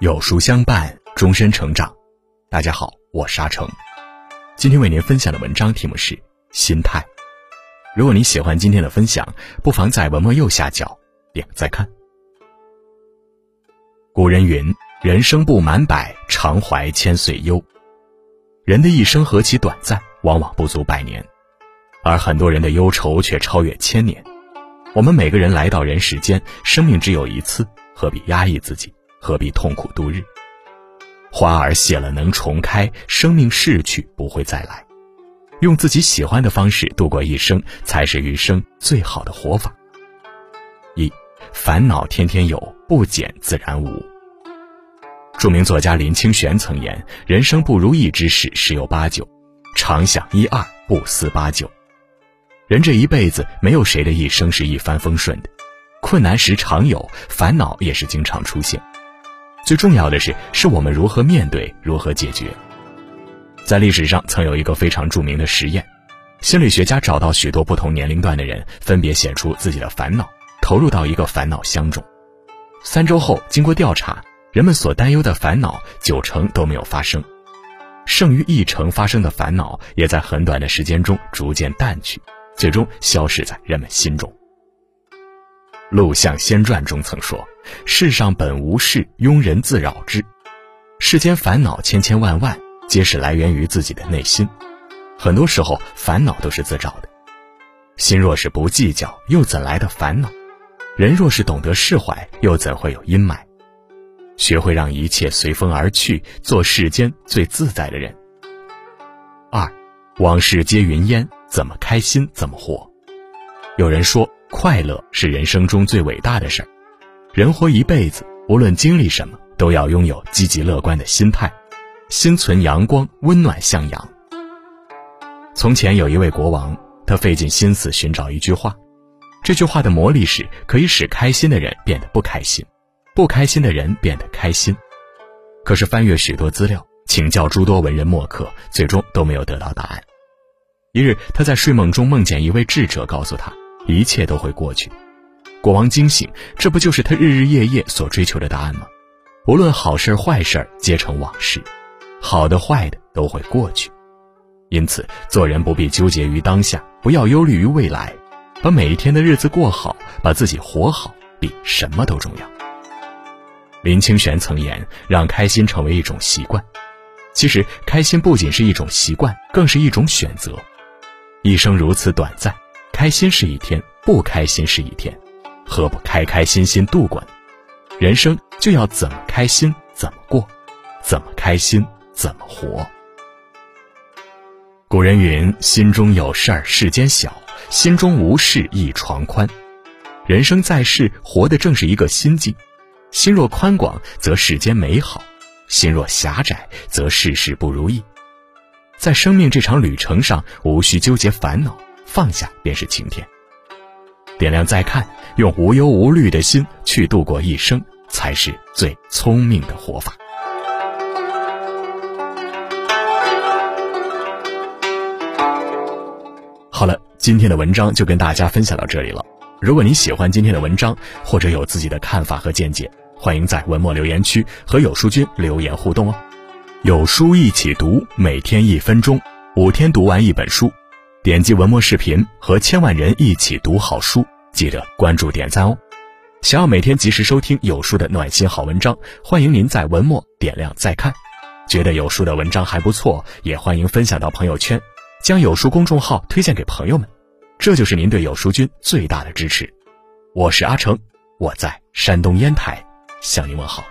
有书相伴，终身成长。大家好，我是阿成，今天为您分享的文章题目是《心态》。如果你喜欢今天的分享，不妨在文末右下角点个再看。古人云：“人生不满百，常怀千岁忧。”人的一生何其短暂，往往不足百年，而很多人的忧愁却超越千年。我们每个人来到人世间，生命只有一次，何必压抑自己？何必痛苦度日？花儿谢了能重开，生命逝去不会再来。用自己喜欢的方式度过一生，才是余生最好的活法。一，烦恼天天有，不减自然无。著名作家林清玄曾言：“人生不如意之事十有八九，常想一二，不思八九。”人这一辈子，没有谁的一生是一帆风顺的，困难时常有，烦恼也是经常出现。最重要的是，是我们如何面对，如何解决。在历史上，曾有一个非常著名的实验，心理学家找到许多不同年龄段的人，分别写出自己的烦恼，投入到一个烦恼箱中。三周后，经过调查，人们所担忧的烦恼九成都没有发生，剩余一成发生的烦恼，也在很短的时间中逐渐淡去，最终消失在人们心中。《陆象仙传》中曾说：“世上本无事，庸人自扰之。世间烦恼千千万万，皆是来源于自己的内心。很多时候，烦恼都是自找的。心若是不计较，又怎来的烦恼？人若是懂得释怀，又怎会有阴霾？学会让一切随风而去，做世间最自在的人。二，往事皆云烟，怎么开心怎么活。有人说。”快乐是人生中最伟大的事儿。人活一辈子，无论经历什么，都要拥有积极乐观的心态，心存阳光，温暖向阳。从前有一位国王，他费尽心思寻找一句话，这句话的魔力是可以使开心的人变得不开心，不开心的人变得开心。可是翻阅许多资料，请教诸多文人墨客，最终都没有得到答案。一日，他在睡梦中梦见一位智者告诉他。一切都会过去，国王惊醒，这不就是他日日夜夜所追求的答案吗？无论好事坏事皆成往事，好的坏的都会过去。因此，做人不必纠结于当下，不要忧虑于未来，把每一天的日子过好，把自己活好，比什么都重要。林清玄曾言：“让开心成为一种习惯。”其实，开心不仅是一种习惯，更是一种选择。一生如此短暂。开心是一天，不开心是一天，何不开开心心度过？人生就要怎么开心怎么过，怎么开心怎么活。古人云：“心中有事儿世间小，心中无事一床宽。”人生在世，活的正是一个心境。心若宽广，则世间美好；心若狭窄，则世事不如意。在生命这场旅程上，无需纠结烦恼。放下便是晴天。点亮再看，用无忧无虑的心去度过一生，才是最聪明的活法。好了，今天的文章就跟大家分享到这里了。如果你喜欢今天的文章，或者有自己的看法和见解，欢迎在文末留言区和有书君留言互动哦。有书一起读，每天一分钟，五天读完一本书。点击文末视频，和千万人一起读好书，记得关注点赞哦！想要每天及时收听有书的暖心好文章，欢迎您在文末点亮再看。觉得有书的文章还不错，也欢迎分享到朋友圈，将有书公众号推荐给朋友们，这就是您对有书君最大的支持。我是阿成，我在山东烟台向您问好。